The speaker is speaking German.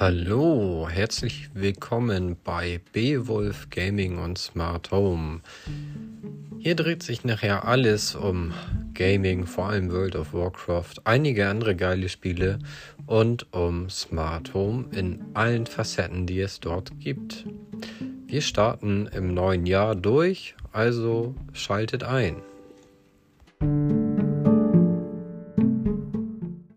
Hallo, herzlich willkommen bei Beowulf Gaming und Smart Home. Hier dreht sich nachher alles um Gaming, vor allem World of Warcraft, einige andere geile Spiele und um Smart Home in allen Facetten, die es dort gibt. Wir starten im neuen Jahr durch, also schaltet ein.